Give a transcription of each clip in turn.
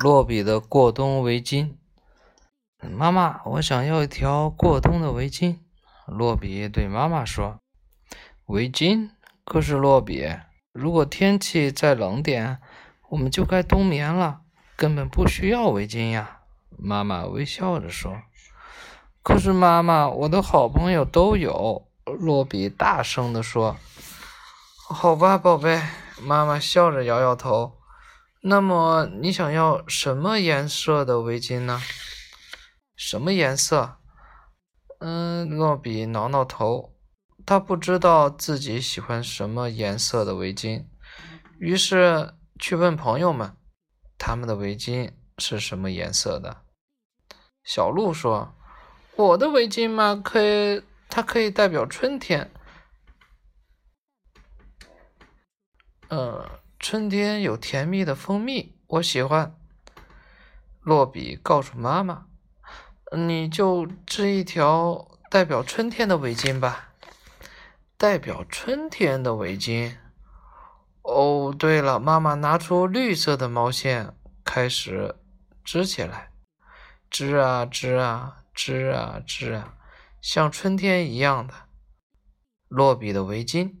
洛比的过冬围巾。妈妈，我想要一条过冬的围巾。洛比对妈妈说：“围巾？可是洛比，如果天气再冷点，我们就该冬眠了，根本不需要围巾呀。”妈妈微笑着说：“可是妈妈，我的好朋友都有。”洛比大声地说：“好吧，宝贝。”妈妈笑着摇摇头。“那么你想要什么颜色的围巾呢？”“什么颜色？”嗯，洛比挠挠头，他不知道自己喜欢什么颜色的围巾，于是去问朋友们，他们的围巾是什么颜色的。小鹿说：“我的围巾嘛，可以，它可以代表春天。嗯，春天有甜蜜的蜂蜜，我喜欢。”洛比告诉妈妈。你就织一条代表春天的围巾吧。代表春天的围巾。哦，对了，妈妈拿出绿色的毛线，开始织起来。织啊织啊织啊织啊，像春天一样的洛比的围巾。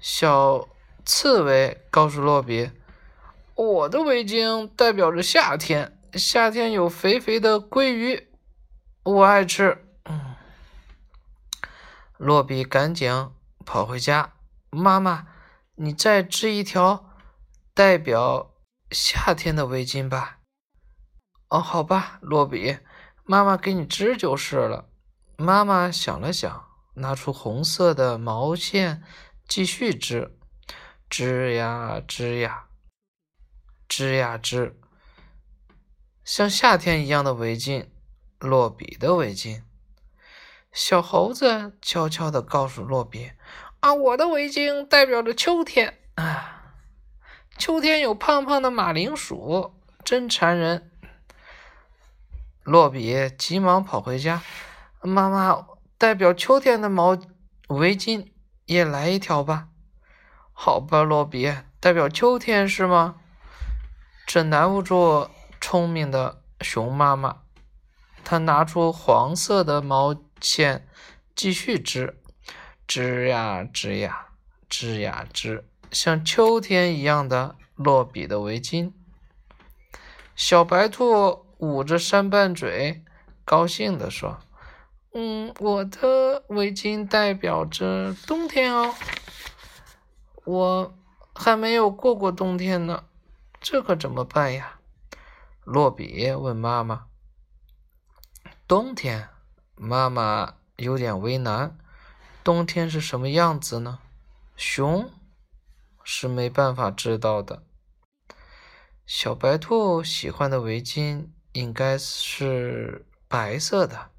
小刺猬告诉洛比：“我的围巾代表着夏天。”夏天有肥肥的鲑鱼，我爱吃。嗯，洛比赶紧跑回家。妈妈，你再织一条代表夏天的围巾吧。哦，好吧，洛比，妈妈给你织就是了。妈妈想了想，拿出红色的毛线，继续织，织呀织呀，织呀织。像夏天一样的围巾，洛比的围巾。小猴子悄悄地告诉洛比：“啊，我的围巾代表着秋天啊，秋天有胖胖的马铃薯，真馋人。”洛比急忙跑回家：“妈妈，代表秋天的毛围巾也来一条吧。”“好吧，洛比，代表秋天是吗？”这难不住。聪明的熊妈妈，她拿出黄色的毛线，继续织，织呀织呀，织呀织，像秋天一样的落笔的围巾。小白兔捂着山半嘴，高兴地说：“嗯，我的围巾代表着冬天哦，我还没有过过冬天呢，这可怎么办呀？”洛比问妈妈：“冬天？”妈妈有点为难。冬天是什么样子呢？熊是没办法知道的。小白兔喜欢的围巾应该是白色的。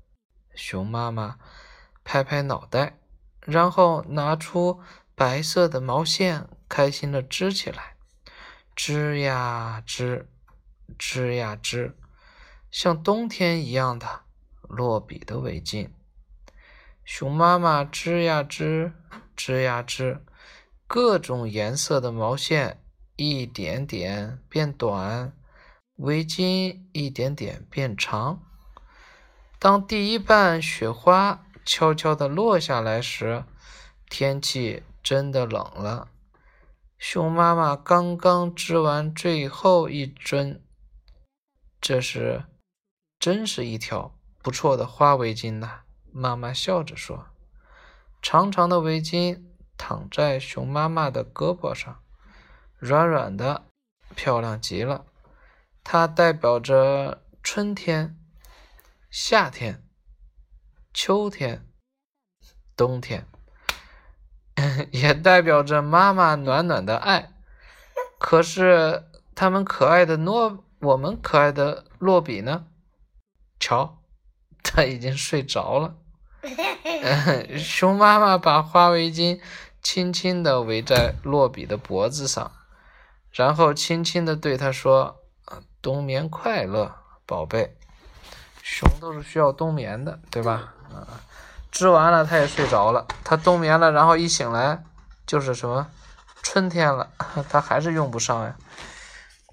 熊妈妈拍拍脑袋，然后拿出白色的毛线，开心的织起来，织呀织。织呀织，像冬天一样的落笔的围巾。熊妈妈织呀织，织呀织，各种颜色的毛线一点点变短，围巾一点点变长。当第一瓣雪花悄悄地落下来时，天气真的冷了。熊妈妈刚刚织完最后一针。这是，真是一条不错的花围巾呐！妈妈笑着说：“长长的围巾躺在熊妈妈的胳膊上，软软的，漂亮极了。它代表着春天、夏天、秋天、冬天，也代表着妈妈暖暖的爱。可是，他们可爱的诺。”我们可爱的洛比呢？瞧，他已经睡着了。熊妈妈把花围巾轻轻地围在洛比的脖子上，然后轻轻地对他说：“冬眠快乐，宝贝。”熊都是需要冬眠的，对吧？啊，织完了，他也睡着了。他冬眠了，然后一醒来就是什么春天了，他还是用不上呀。